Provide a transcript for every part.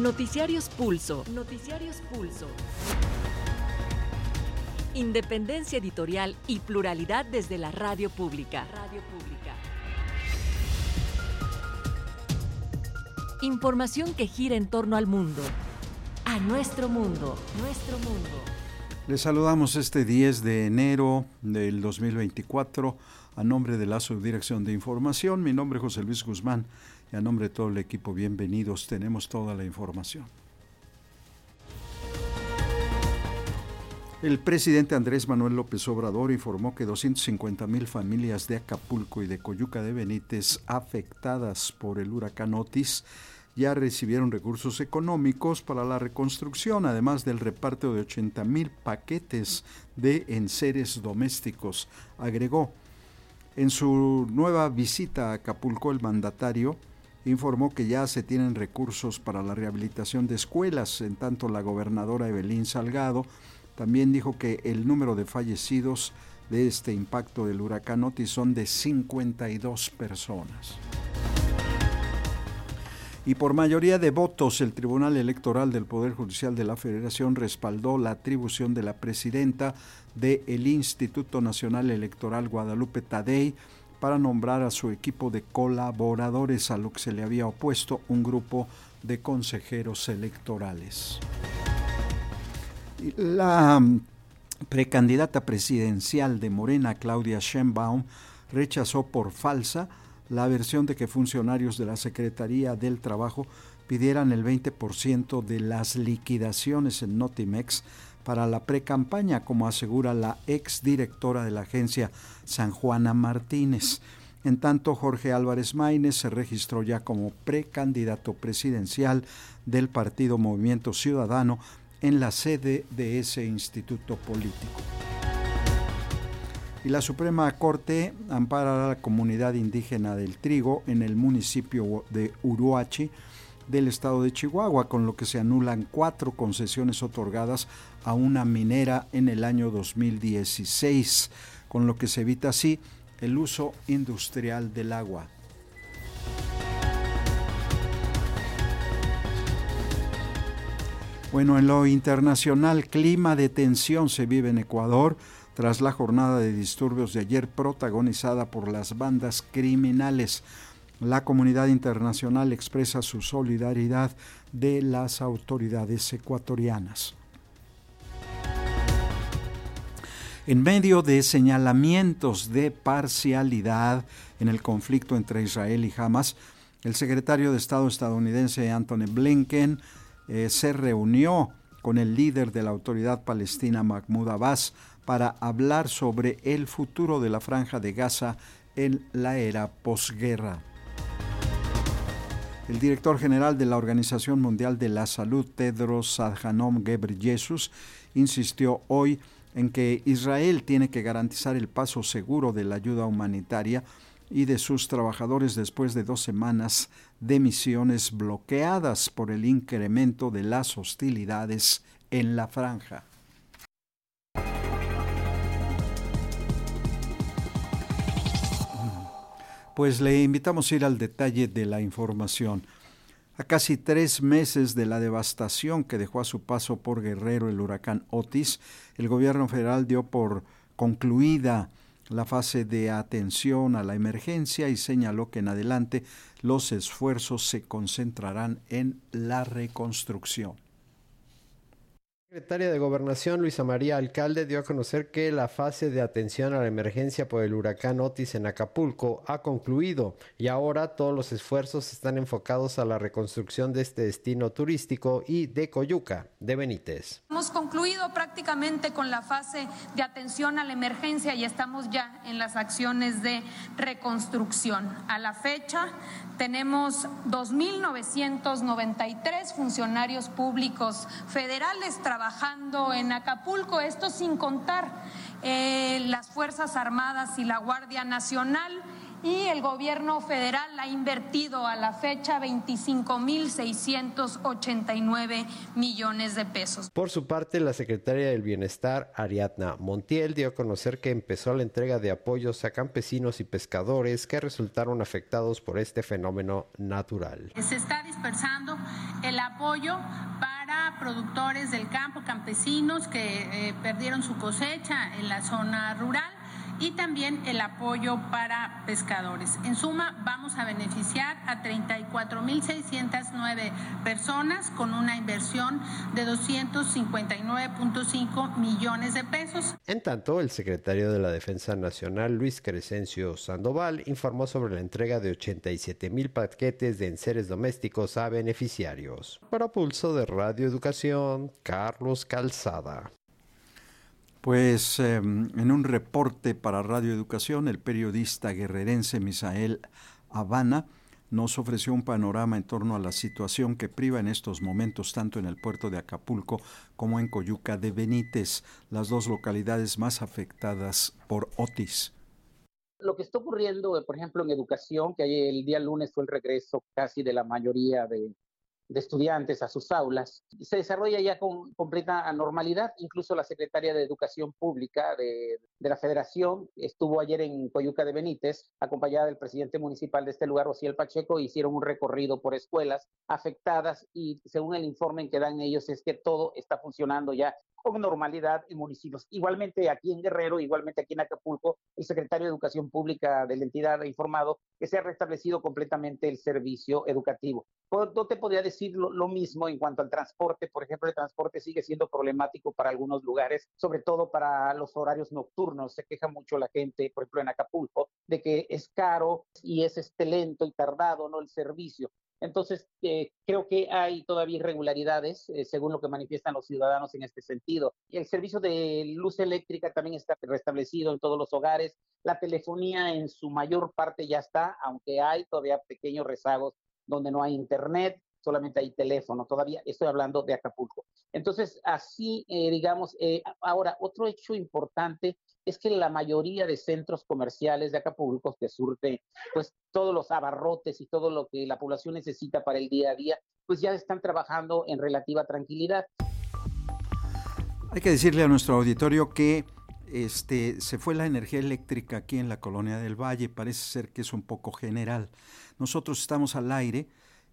Noticiarios Pulso. Noticiarios Pulso. Independencia editorial y pluralidad desde la radio pública. Radio pública. Información que gira en torno al mundo. A nuestro mundo. Nuestro mundo. Les saludamos este 10 de enero del 2024 a nombre de la Subdirección de Información. Mi nombre es José Luis Guzmán y a nombre de todo el equipo, bienvenidos. Tenemos toda la información. El presidente Andrés Manuel López Obrador informó que 250 mil familias de Acapulco y de Coyuca de Benítez afectadas por el huracán Otis ya recibieron recursos económicos para la reconstrucción, además del reparto de 80 mil paquetes de enseres domésticos. Agregó, en su nueva visita a Acapulco, el mandatario informó que ya se tienen recursos para la rehabilitación de escuelas, en tanto la gobernadora Evelyn Salgado también dijo que el número de fallecidos de este impacto del huracán Otis son de 52 personas. Y por mayoría de votos, el Tribunal Electoral del Poder Judicial de la Federación respaldó la atribución de la presidenta del Instituto Nacional Electoral Guadalupe Tadei para nombrar a su equipo de colaboradores, a lo que se le había opuesto un grupo de consejeros electorales. La mm, precandidata presidencial de Morena, Claudia Sheinbaum, rechazó por falsa la versión de que funcionarios de la Secretaría del Trabajo pidieran el 20% de las liquidaciones en Notimex para la pre-campaña, como asegura la exdirectora de la agencia San Juana Martínez. En tanto, Jorge Álvarez Maínez se registró ya como precandidato presidencial del partido Movimiento Ciudadano en la sede de ese instituto político. Y la Suprema Corte ampara a la comunidad indígena del trigo en el municipio de Uruachi del estado de Chihuahua, con lo que se anulan cuatro concesiones otorgadas a una minera en el año 2016, con lo que se evita así el uso industrial del agua. Bueno, en lo internacional, clima de tensión se vive en Ecuador tras la jornada de disturbios de ayer protagonizada por las bandas criminales. La comunidad internacional expresa su solidaridad de las autoridades ecuatorianas. En medio de señalamientos de parcialidad en el conflicto entre Israel y Hamas, el secretario de Estado estadounidense Anthony Blinken eh, se reunió con el líder de la autoridad palestina Mahmoud Abbas para hablar sobre el futuro de la franja de Gaza en la era posguerra. El director general de la Organización Mundial de la Salud, Tedros Adhanom Ghebreyesus, insistió hoy en que Israel tiene que garantizar el paso seguro de la ayuda humanitaria y de sus trabajadores después de dos semanas de misiones bloqueadas por el incremento de las hostilidades en la franja. Pues le invitamos a ir al detalle de la información. A casi tres meses de la devastación que dejó a su paso por Guerrero el huracán Otis, el gobierno federal dio por concluida la fase de atención a la emergencia y señaló que en adelante los esfuerzos se concentrarán en la reconstrucción. Secretaria de Gobernación Luisa María Alcalde dio a conocer que la fase de atención a la emergencia por el huracán Otis en Acapulco ha concluido y ahora todos los esfuerzos están enfocados a la reconstrucción de este destino turístico y de Coyuca, de Benítez. Hemos concluido prácticamente con la fase de atención a la emergencia y estamos ya en las acciones de reconstrucción. A la fecha tenemos 2.993 funcionarios públicos federales trabajando en Acapulco, esto sin contar eh, las Fuerzas Armadas y la Guardia Nacional y el gobierno federal ha invertido a la fecha 25.689 millones de pesos. Por su parte, la secretaria del Bienestar, Ariadna Montiel, dio a conocer que empezó la entrega de apoyos a campesinos y pescadores que resultaron afectados por este fenómeno natural. Se está dispersando el apoyo para productores del campo, campesinos que eh, perdieron su cosecha en la zona rural y también el apoyo para pescadores. En suma, vamos a beneficiar a 34.609 personas con una inversión de 259.5 millones de pesos. En tanto, el secretario de la Defensa Nacional, Luis Crescencio Sandoval, informó sobre la entrega de 87 mil paquetes de enseres domésticos a beneficiarios. Para Pulso de Radio Educación, Carlos Calzada. Pues em, en un reporte para Radio Educación, el periodista guerrerense Misael Habana nos ofreció un panorama en torno a la situación que priva en estos momentos tanto en el puerto de Acapulco como en Coyuca de Benítez, las dos localidades más afectadas por Otis. Lo que está ocurriendo, por ejemplo, en educación, que el día lunes fue el regreso casi de la mayoría de, de estudiantes a sus aulas. Se desarrolla ya con completa normalidad. Incluso la secretaria de Educación Pública de, la Federación estuvo ayer en Coyuca de Benítez, acompañada del presidente municipal de este lugar, Ociel Pacheco, hicieron un recorrido por escuelas afectadas y según el informe que dan ellos es que todo está funcionando ya con normalidad en municipios. Igualmente aquí en Guerrero, igualmente aquí en Acapulco, el secretario de Educación Pública de la entidad ha informado que se ha restablecido completamente el servicio educativo. No te podría decir lo, mismo en cuanto al transporte. Por ejemplo, el transporte sigue siendo problemático para algunos lugares, sobre todo para los horarios nocturnos. Se queja mucho la gente, por ejemplo, en Acapulco, de que es caro y es este lento y tardado no el servicio. Entonces, eh, creo que hay todavía irregularidades, eh, según lo que manifiestan los ciudadanos en este sentido. El servicio de luz eléctrica también está restablecido en todos los hogares. La telefonía en su mayor parte ya está, aunque hay todavía pequeños rezagos donde no hay internet, solamente hay teléfono. Todavía estoy hablando de Acapulco. Entonces, así, eh, digamos, ahora, otro hecho importante es que la mayoría de centros comerciales de Acapulco que surte pues todos los abarrotes y todo lo que la población necesita para el día a día, pues ya están trabajando en relativa tranquilidad. Hay que decirle a nuestro auditorio que este, se fue la energía eléctrica aquí en la colonia del Valle, parece ser que es un poco general. Nosotros estamos al aire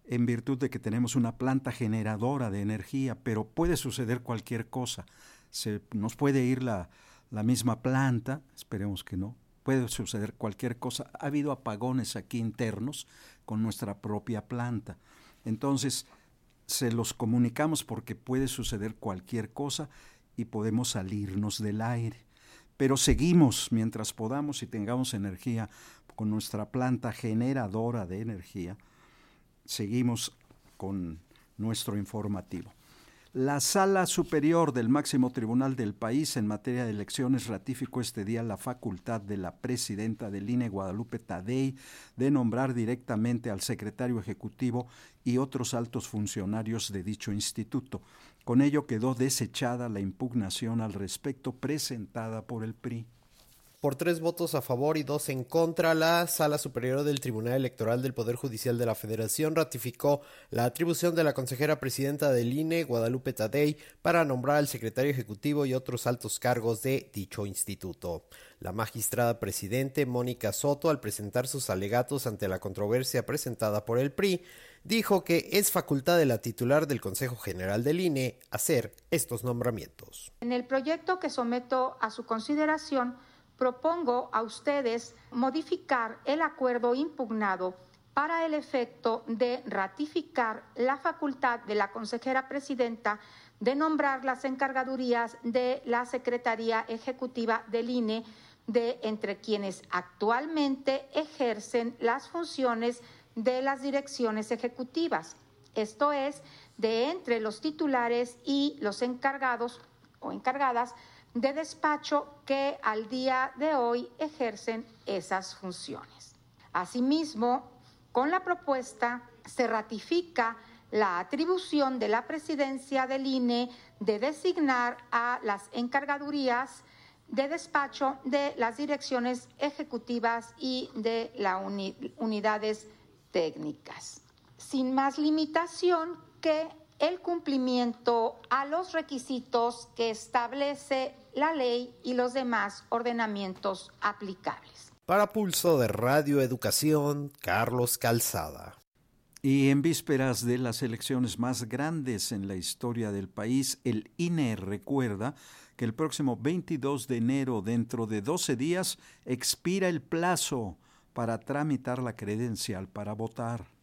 en virtud de que tenemos una planta generadora de energía, pero puede suceder cualquier cosa. Se, nos puede ir la, la misma planta, esperemos que no, puede suceder cualquier cosa. Ha habido apagones aquí internos con nuestra propia planta. Entonces, se los comunicamos porque puede suceder cualquier cosa y podemos salirnos del aire. Pero seguimos mientras podamos y tengamos energía con nuestra planta generadora de energía, seguimos con nuestro informativo. La Sala Superior del máximo tribunal del país en materia de elecciones ratificó este día la facultad de la presidenta del INE, Guadalupe Tadei, de nombrar directamente al secretario ejecutivo y otros altos funcionarios de dicho instituto. Con ello quedó desechada la impugnación al respecto presentada por el PRI. Por tres votos a favor y dos en contra, la Sala Superior del Tribunal Electoral del Poder Judicial de la Federación ratificó la atribución de la consejera presidenta del INE, Guadalupe Tadei, para nombrar al secretario ejecutivo y otros altos cargos de dicho instituto. La magistrada presidente, Mónica Soto, al presentar sus alegatos ante la controversia presentada por el PRI, dijo que es facultad de la titular del Consejo General del INE hacer estos nombramientos. En el proyecto que someto a su consideración, propongo a ustedes modificar el acuerdo impugnado para el efecto de ratificar la facultad de la consejera presidenta de nombrar las encargadurías de la Secretaría Ejecutiva del INE de entre quienes actualmente ejercen las funciones de las direcciones ejecutivas, esto es, de entre los titulares y los encargados o encargadas de despacho que al día de hoy ejercen esas funciones. Asimismo, con la propuesta se ratifica la atribución de la presidencia del INE de designar a las encargadurías de despacho de las direcciones ejecutivas y de las unidades técnicas, sin más limitación que el cumplimiento a los requisitos que establece la ley y los demás ordenamientos aplicables. Para Pulso de Radio Educación, Carlos Calzada. Y en vísperas de las elecciones más grandes en la historia del país, el INE recuerda que el próximo 22 de enero, dentro de 12 días, expira el plazo para tramitar la credencial para votar.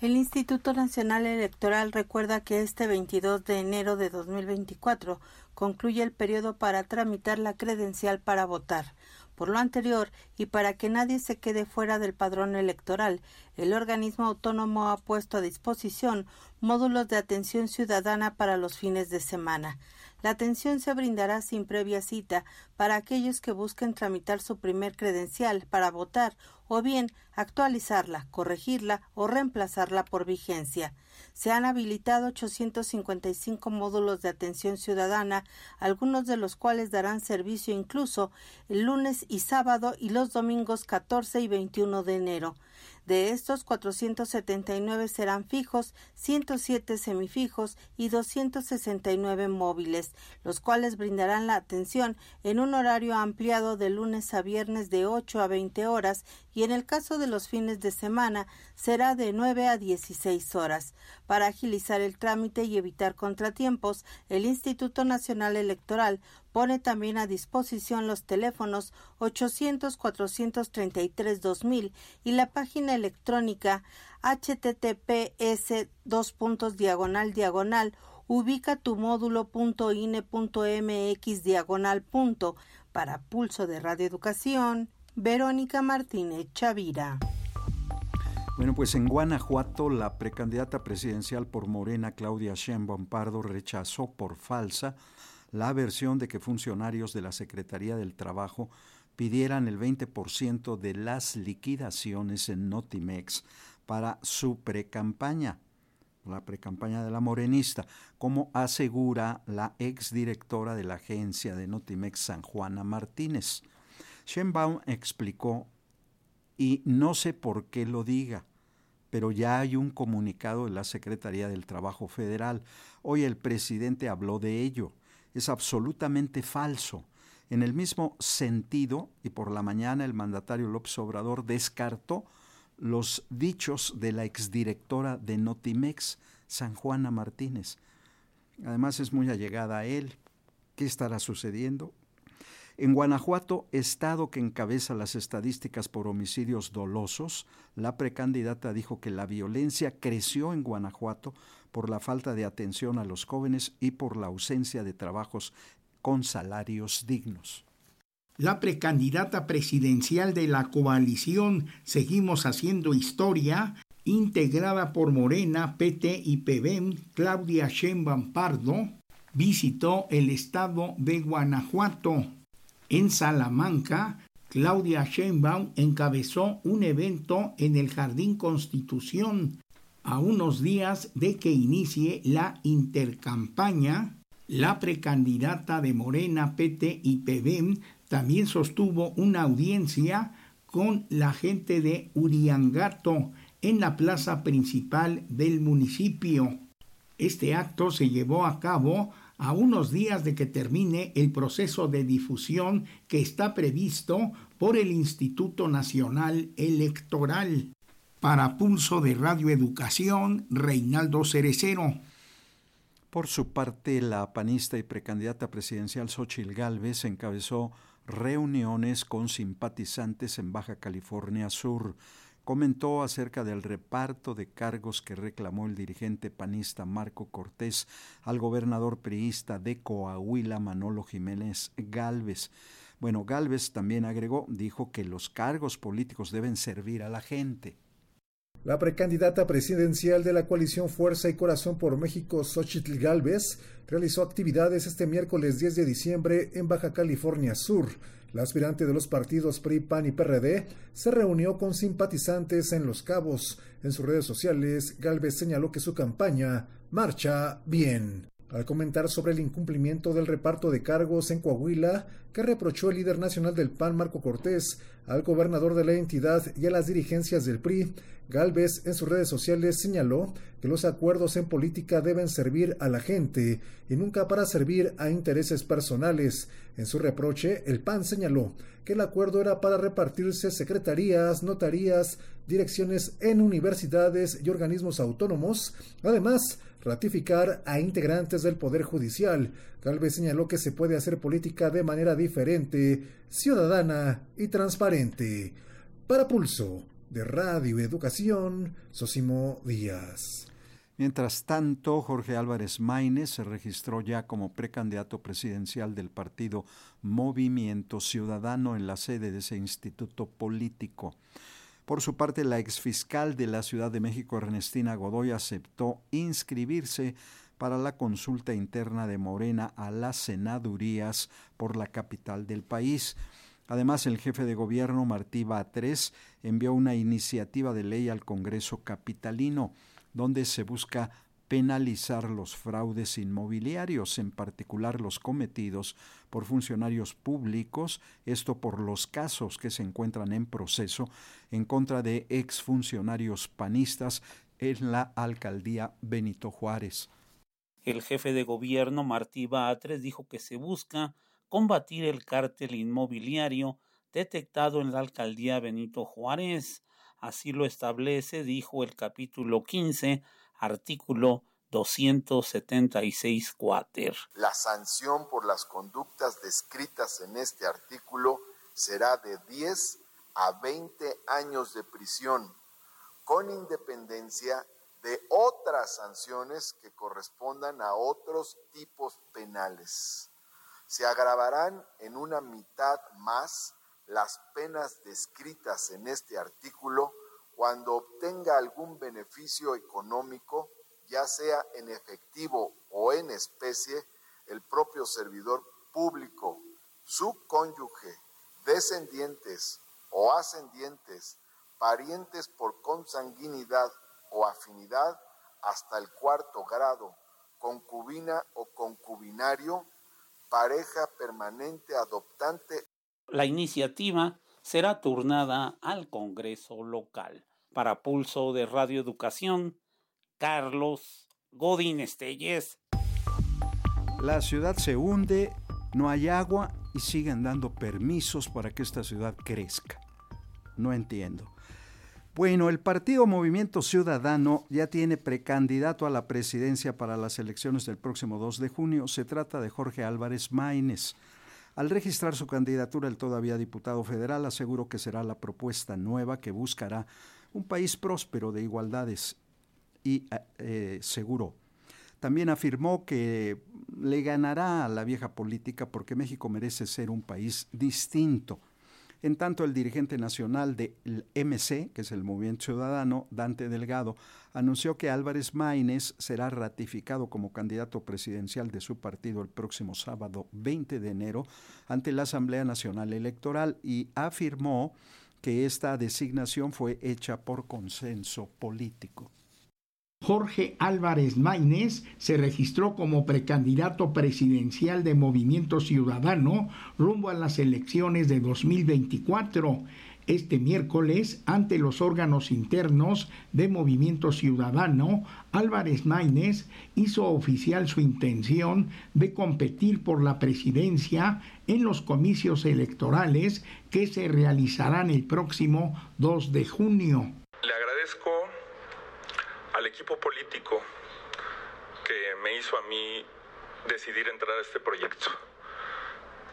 El Instituto Nacional Electoral recuerda que este 22 de enero de 2024 concluye el periodo para tramitar la credencial para votar. Por lo anterior, y para que nadie se quede fuera del padrón electoral, el organismo autónomo ha puesto a disposición módulos de atención ciudadana para los fines de semana. La atención se brindará sin previa cita para aquellos que busquen tramitar su primer credencial para votar o bien actualizarla, corregirla o reemplazarla por vigencia. Se han habilitado 855 módulos de atención ciudadana, algunos de los cuales darán servicio incluso el lunes y sábado y los domingos 14 y 21 de enero. De estos, 479 serán fijos, 107 semifijos y 269 móviles, los cuales brindarán la atención en un horario ampliado de lunes a viernes de 8 a 20 horas y en el caso de los fines de semana será de 9 a 16 horas. Para agilizar el trámite y evitar contratiempos, el Instituto Nacional Electoral pone también a disposición los teléfonos 800-433-2000 y la página electrónica https dos puntos diagonal diagonal ubica tu módulo.ine.mx diagonal punto para Pulso de Radio Educación, Verónica Martínez Chavira. Bueno, pues en Guanajuato la precandidata presidencial por Morena, Claudia Sheinbaum Pardo, rechazó por falsa la versión de que funcionarios de la Secretaría del Trabajo pidieran el 20% de las liquidaciones en Notimex para su precampaña, la precampaña de la morenista, como asegura la exdirectora de la agencia de Notimex, San Juana Martínez. Schenbaum explicó, y no sé por qué lo diga, pero ya hay un comunicado de la Secretaría del Trabajo Federal. Hoy el presidente habló de ello es absolutamente falso. En el mismo sentido, y por la mañana el mandatario López Obrador descartó los dichos de la exdirectora de Notimex, San Juana Martínez. Además es muy allegada a él. ¿Qué estará sucediendo? En Guanajuato, estado que encabeza las estadísticas por homicidios dolosos, la precandidata dijo que la violencia creció en Guanajuato por la falta de atención a los jóvenes y por la ausencia de trabajos con salarios dignos. La precandidata presidencial de la coalición Seguimos Haciendo Historia, integrada por Morena, PT y PBM, Claudia Sheinbaum Pardo, visitó el estado de Guanajuato. En Salamanca, Claudia Sheinbaum encabezó un evento en el Jardín Constitución a unos días de que inicie la intercampaña, la precandidata de Morena, PT y PBM también sostuvo una audiencia con la gente de Uriangato en la plaza principal del municipio. Este acto se llevó a cabo a unos días de que termine el proceso de difusión que está previsto por el Instituto Nacional Electoral. Para Pulso de Radio Educación, Reinaldo Cerecero. Por su parte, la panista y precandidata presidencial Xochil Gálvez encabezó reuniones con simpatizantes en Baja California Sur. Comentó acerca del reparto de cargos que reclamó el dirigente panista Marco Cortés al gobernador priista de Coahuila Manolo Jiménez Gálvez. Bueno, Gálvez también agregó, dijo que los cargos políticos deben servir a la gente. La precandidata presidencial de la coalición Fuerza y Corazón por México, Xochitl Galvez, realizó actividades este miércoles 10 de diciembre en Baja California Sur. La aspirante de los partidos PRI, PAN y PRD se reunió con simpatizantes en Los Cabos. En sus redes sociales, Galvez señaló que su campaña marcha bien. Al comentar sobre el incumplimiento del reparto de cargos en Coahuila, que reprochó el líder nacional del PAN, Marco Cortés, al gobernador de la entidad y a las dirigencias del PRI, Galvez en sus redes sociales señaló que los acuerdos en política deben servir a la gente y nunca para servir a intereses personales. En su reproche, el PAN señaló que el acuerdo era para repartirse secretarías, notarías, direcciones en universidades y organismos autónomos. Además, ratificar a integrantes del Poder Judicial. Galvez señaló que se puede hacer política de manera diferente, ciudadana y transparente. Para Pulso, de Radio Educación, Sosimo Díaz. Mientras tanto, Jorge Álvarez Maínez se registró ya como precandidato presidencial del partido Movimiento Ciudadano en la sede de ese instituto político. Por su parte, la exfiscal de la Ciudad de México, Ernestina Godoy, aceptó inscribirse para la consulta interna de Morena a las senadurías por la capital del país. Además, el jefe de gobierno, Martí Batres, envió una iniciativa de ley al Congreso capitalino, donde se busca penalizar los fraudes inmobiliarios, en particular los cometidos por funcionarios públicos, esto por los casos que se encuentran en proceso en contra de exfuncionarios panistas en la alcaldía Benito Juárez. El jefe de gobierno Martí Batres dijo que se busca combatir el cártel inmobiliario detectado en la alcaldía Benito Juárez. Así lo establece, dijo el capítulo 15 artículo 276 cuater. La sanción por las conductas descritas en este artículo será de 10 a 20 años de prisión, con independencia de otras sanciones que correspondan a otros tipos penales. Se agravarán en una mitad más las penas descritas en este artículo cuando obtenga algún beneficio económico, ya sea en efectivo o en especie, el propio servidor público, su cónyuge, descendientes o ascendientes, parientes por consanguinidad o afinidad hasta el cuarto grado, concubina o concubinario, pareja permanente adoptante. La iniciativa será turnada al Congreso local. Para Pulso de Radio Educación, Carlos Godín Estelles. La ciudad se hunde, no hay agua y siguen dando permisos para que esta ciudad crezca. No entiendo. Bueno, el partido Movimiento Ciudadano ya tiene precandidato a la presidencia para las elecciones del próximo 2 de junio. Se trata de Jorge Álvarez Maínez. Al registrar su candidatura, el todavía diputado federal aseguró que será la propuesta nueva que buscará un país próspero de igualdades y eh, eh, seguro. También afirmó que le ganará a la vieja política porque México merece ser un país distinto. En tanto, el dirigente nacional del MC, que es el Movimiento Ciudadano, Dante Delgado, anunció que Álvarez Maínez será ratificado como candidato presidencial de su partido el próximo sábado 20 de enero ante la Asamblea Nacional Electoral y afirmó que esta designación fue hecha por consenso político. Jorge Álvarez Maínez se registró como precandidato presidencial de Movimiento Ciudadano rumbo a las elecciones de 2024. Este miércoles, ante los órganos internos de Movimiento Ciudadano, Álvarez Maínez hizo oficial su intención de competir por la presidencia en los comicios electorales que se realizarán el próximo 2 de junio. Le agradezco al equipo político que me hizo a mí decidir entrar a este proyecto,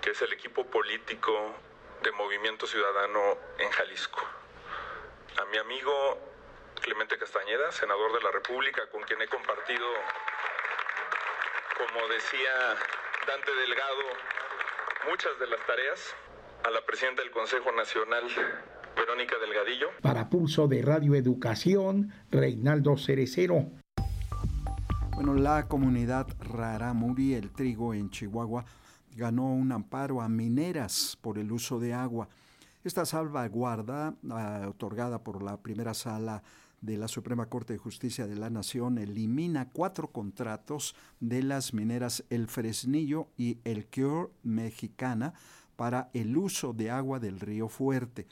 que es el equipo político de Movimiento Ciudadano en Jalisco. A mi amigo Clemente Castañeda, senador de la República, con quien he compartido, como decía Dante Delgado, muchas de las tareas. A la presidenta del Consejo Nacional, Verónica Delgadillo. Para Pulso de Radio Educación, Reinaldo Cerecero. Bueno, la comunidad Raramuri, el trigo en Chihuahua, ganó un amparo a mineras por el uso de agua. Esta salvaguarda, uh, otorgada por la primera sala de la Suprema Corte de Justicia de la Nación elimina cuatro contratos de las mineras El Fresnillo y El Cure Mexicana para el uso de agua del río Fuerte.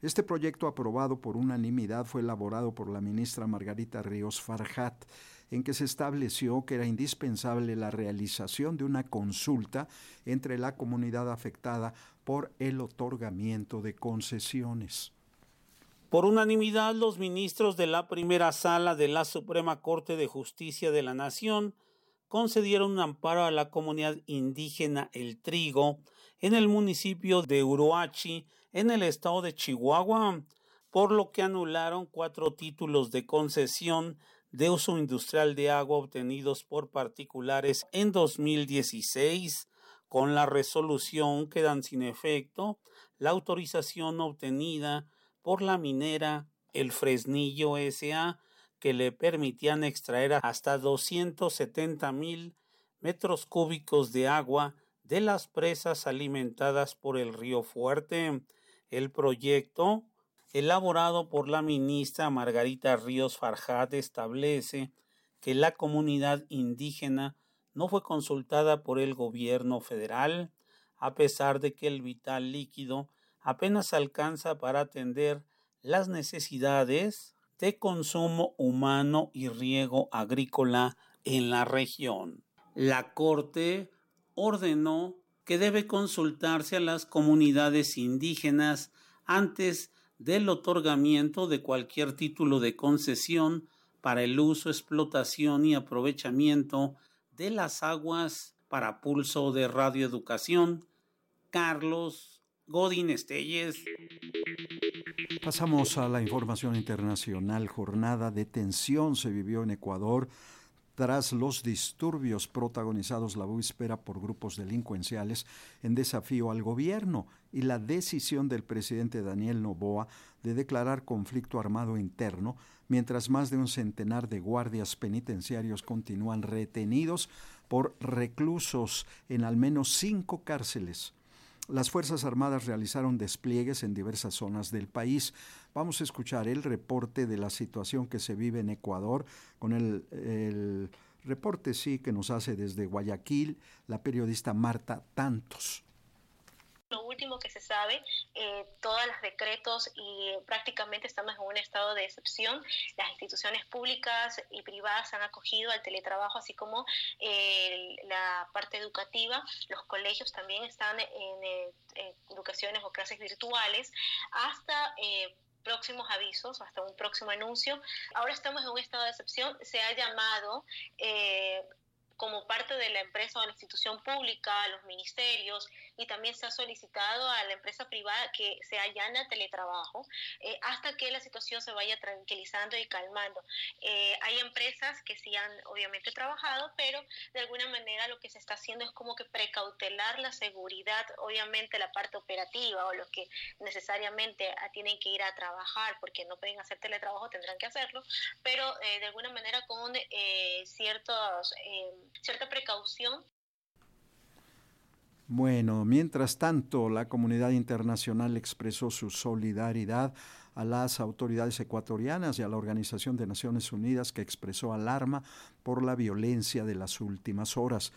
Este proyecto aprobado por unanimidad fue elaborado por la ministra Margarita Ríos Farjat, en que se estableció que era indispensable la realización de una consulta entre la comunidad afectada por el otorgamiento de concesiones. Por unanimidad, los ministros de la primera sala de la Suprema Corte de Justicia de la Nación concedieron un amparo a la comunidad indígena El Trigo en el municipio de Uruachi, en el estado de Chihuahua, por lo que anularon cuatro títulos de concesión de uso industrial de agua obtenidos por particulares en 2016. Con la resolución quedan sin efecto la autorización obtenida por la minera El Fresnillo S.A., que le permitían extraer hasta 270 mil metros cúbicos de agua de las presas alimentadas por el río Fuerte. El proyecto, elaborado por la ministra Margarita Ríos Farjat, establece que la comunidad indígena no fue consultada por el gobierno federal, a pesar de que el vital líquido apenas alcanza para atender las necesidades de consumo humano y riego agrícola en la región. La Corte ordenó que debe consultarse a las comunidades indígenas antes del otorgamiento de cualquier título de concesión para el uso, explotación y aprovechamiento de las aguas para pulso de radioeducación. Carlos Godín Estelles. Pasamos a la información internacional. Jornada de tensión se vivió en Ecuador tras los disturbios protagonizados la víspera por grupos delincuenciales en desafío al gobierno y la decisión del presidente Daniel Noboa de declarar conflicto armado interno, mientras más de un centenar de guardias penitenciarios continúan retenidos por reclusos en al menos cinco cárceles. Las Fuerzas Armadas realizaron despliegues en diversas zonas del país. Vamos a escuchar el reporte de la situación que se vive en Ecuador con el, reporte sí que nos hace desde Guayaquil la periodista Marta Tantos lo último que se sabe, eh, todos los decretos y prácticamente estamos en un estado de excepción. Las instituciones públicas y privadas han acogido al teletrabajo, así como eh, la parte educativa. Los colegios también están en, eh, educaciones o clases virtuales hasta próximos avisos, hasta un próximo anuncio. Ahora estamos en un estado de excepción. Se ha llamado como parte de la empresa o la institución pública, a los ministerios, y también se ha solicitado a la empresa privada que se allana teletrabajo eh, hasta que la situación se vaya tranquilizando y calmando. Eh, hay empresas que sí han obviamente trabajado, pero de alguna manera lo que se está haciendo es como que precautelar la seguridad, obviamente la parte operativa o los que necesariamente tienen que ir a trabajar porque no pueden hacer teletrabajo tendrán que hacerlo, pero eh, de alguna manera con ciertos cierta precaución. Bueno, mientras tanto, la comunidad internacional expresó su solidaridad a las autoridades ecuatorianas y a la Organización de Naciones Unidas que expresó alarma por la violencia de las últimas horas.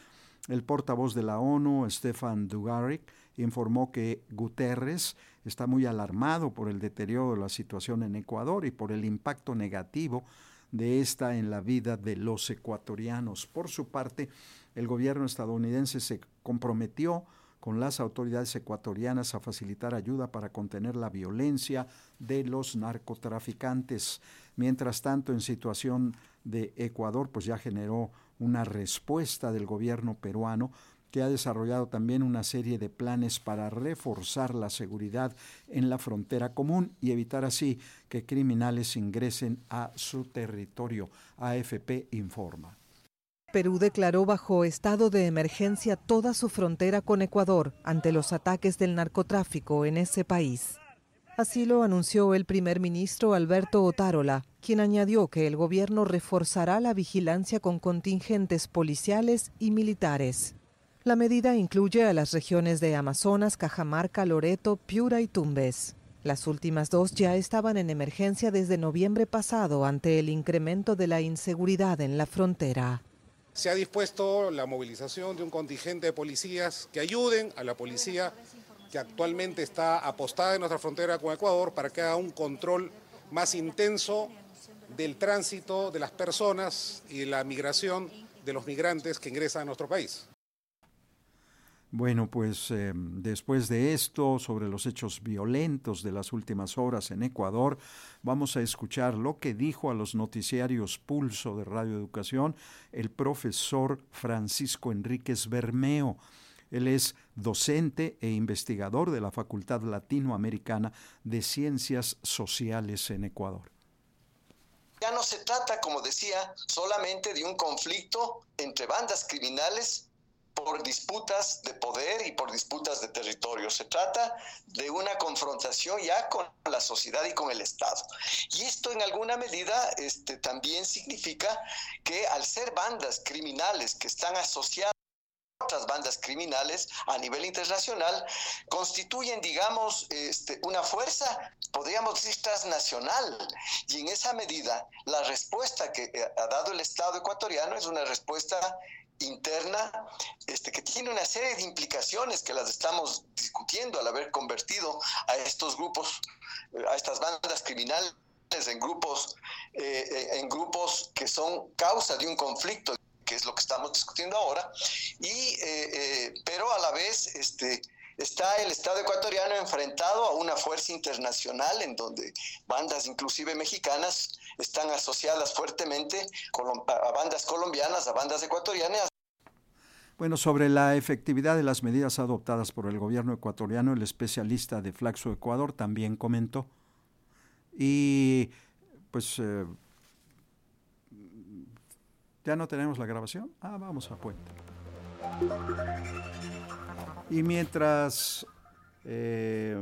El portavoz de la ONU, Stefan Dugarric, informó que Guterres está muy alarmado por el deterioro de la situación en Ecuador y por el impacto negativo de esta en la vida de los ecuatorianos. Por su parte, el gobierno estadounidense se comprometió con las autoridades ecuatorianas a facilitar ayuda para contener la violencia de los narcotraficantes. Mientras tanto, en situación de Ecuador, pues ya generó una respuesta del gobierno peruano que ha desarrollado también una serie de planes para reforzar la seguridad en la frontera común y evitar así que criminales ingresen a su territorio. AFP informa. Perú declaró bajo estado de emergencia toda su frontera con Ecuador ante los ataques del narcotráfico en ese país. Así lo anunció el primer ministro Alberto Otárola, quien añadió que el gobierno reforzará la vigilancia con contingentes policiales y militares. La medida incluye a las regiones de Amazonas, Cajamarca, Loreto, Piura y Tumbes. Las últimas dos ya estaban en emergencia desde noviembre pasado ante el incremento de la inseguridad en la frontera. Se ha dispuesto la movilización de un contingente de policías que ayuden a la policía que actualmente está apostada en nuestra frontera con Ecuador para que haga un control más intenso del tránsito de las personas y la migración de los migrantes que ingresan a nuestro país. Bueno, pues eh, después de esto, sobre los hechos violentos de las últimas horas en Ecuador, vamos a escuchar lo que dijo a los noticiarios Pulso de Radio Educación el profesor Francisco Enríquez Bermeo. Él es docente e investigador de la Facultad Latinoamericana de Ciencias Sociales en Ecuador. Ya no se trata, como decía, solamente de un conflicto entre bandas criminales por disputas de poder y por disputas de territorio. Se trata de una confrontación ya con la sociedad y con el Estado. Y esto en alguna medida este, también significa que al ser bandas criminales que están asociadas otras bandas criminales a nivel internacional constituyen, digamos, este, una fuerza, podríamos decir, transnacional. Y en esa medida, la respuesta que eh, ha dado el Estado ecuatoriano es una respuesta interna este, que tiene una serie de implicaciones que las estamos discutiendo al haber convertido a estos grupos, a estas bandas criminales en grupos, eh, eh, en grupos que son causa de un conflicto que es lo que estamos discutiendo ahora, y, eh, pero a la vez este, está el Estado ecuatoriano enfrentado a una fuerza internacional en donde bandas inclusive mexicanas están asociadas fuertemente a bandas colombianas, a bandas ecuatorianas, bueno, sobre la efectividad de las medidas adoptadas por el gobierno ecuatoriano, el especialista de Flaxo Ecuador también comentó. Y pues eh, ya no tenemos la grabación. Ah, vamos a puente. Y mientras eh,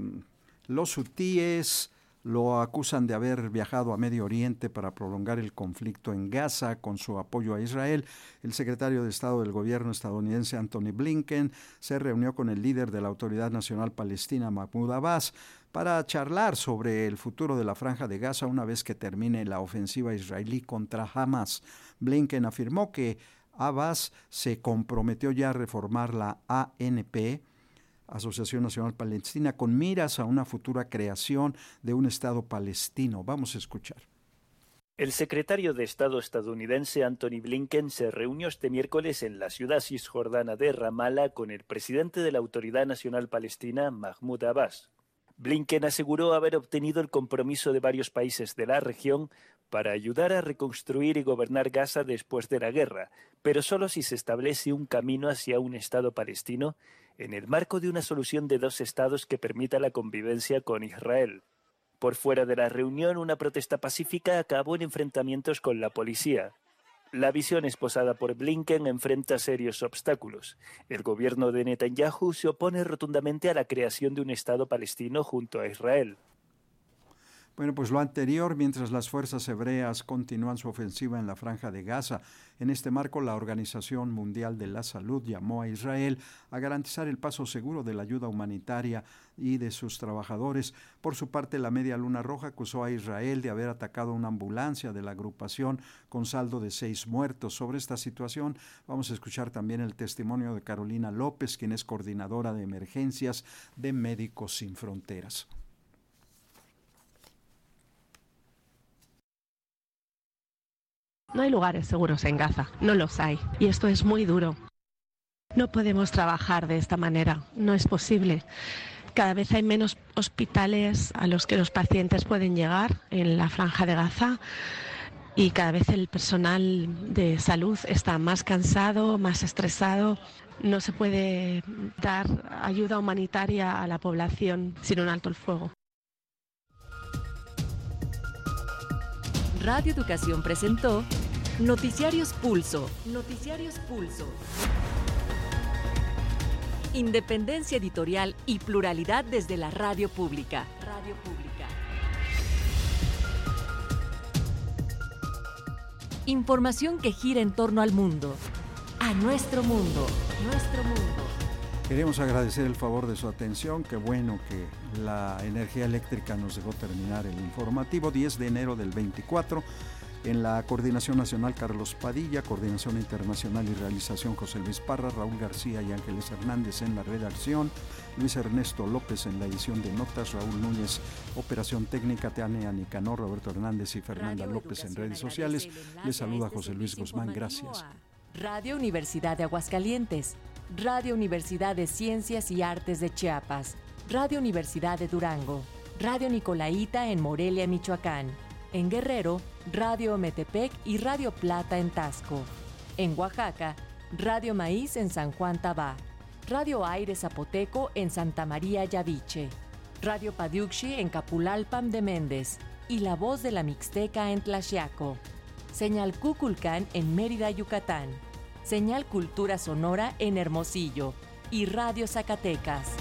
los hutíes lo acusan de haber viajado a Medio Oriente para prolongar el conflicto en Gaza con su apoyo a Israel. El secretario de Estado del gobierno estadounidense Anthony Blinken se reunió con el líder de la Autoridad Nacional Palestina Mahmoud Abbas para charlar sobre el futuro de la franja de Gaza una vez que termine la ofensiva israelí contra Hamas. Blinken afirmó que Abbas se comprometió ya a reformar la ANP Asociación Nacional Palestina, con miras a una futura creación de un Estado palestino. Vamos a escuchar. El secretario de Estado estadounidense Anthony Blinken se reunió este miércoles en la ciudad cisjordana de Ramallah con el presidente de la Autoridad Nacional Palestina, Mahmoud Abbas. Blinken aseguró haber obtenido el compromiso de varios países de la región para ayudar a reconstruir y gobernar Gaza después de la guerra, pero solo si se establece un camino hacia un Estado palestino en el marco de una solución de dos estados que permita la convivencia con Israel. Por fuera de la reunión, una protesta pacífica acabó en enfrentamientos con la policía. La visión esposada por Blinken enfrenta serios obstáculos. El gobierno de Netanyahu se opone rotundamente a la creación de un Estado palestino junto a Israel. Bueno, pues lo anterior, mientras las fuerzas hebreas continúan su ofensiva en la franja de Gaza. En este marco, la Organización Mundial de la Salud llamó a Israel a garantizar el paso seguro de la ayuda humanitaria y de sus trabajadores. Por su parte, la Media Luna Roja acusó a Israel de haber atacado una ambulancia de la agrupación con saldo de seis muertos. Sobre esta situación, vamos a escuchar también el testimonio de Carolina López, quien es coordinadora de emergencias de Médicos Sin Fronteras. No hay lugares seguros en Gaza, no los hay. Y esto es muy duro. No podemos trabajar de esta manera, no es posible. Cada vez hay menos hospitales a los que los pacientes pueden llegar en la franja de Gaza y cada vez el personal de salud está más cansado, más estresado. No se puede dar ayuda humanitaria a la población sin un alto el fuego. Radio Educación presentó Noticiarios Pulso. Noticiarios Pulso. Independencia editorial y pluralidad desde la radio pública. Radio pública. Información que gira en torno al mundo. A nuestro mundo. Nuestro mundo. Queremos agradecer el favor de su atención. Qué bueno que la energía eléctrica nos dejó terminar el informativo 10 de enero del 24. En la Coordinación Nacional Carlos Padilla, Coordinación Internacional y Realización José Luis Parra, Raúl García y Ángeles Hernández en la redacción, Luis Ernesto López en la edición de notas, Raúl Núñez, Operación Técnica, Teanea Nicanor, Roberto Hernández y Fernanda López en redes sociales. Les saluda José Luis Guzmán, gracias. Radio Universidad de Aguascalientes, Radio Universidad de Ciencias y Artes de Chiapas, Radio Universidad de Durango, Radio Nicolaita en Morelia, Michoacán. En Guerrero, Radio Metepec y Radio Plata en Tasco. En Oaxaca, Radio Maíz en San Juan Tabá. Radio Aire Zapoteco en Santa María Yaviche. Radio Padiuxi en Capulalpam de Méndez. Y La Voz de la Mixteca en Tlaxiaco. Señal Cuculcán en Mérida, Yucatán. Señal Cultura Sonora en Hermosillo. Y Radio Zacatecas.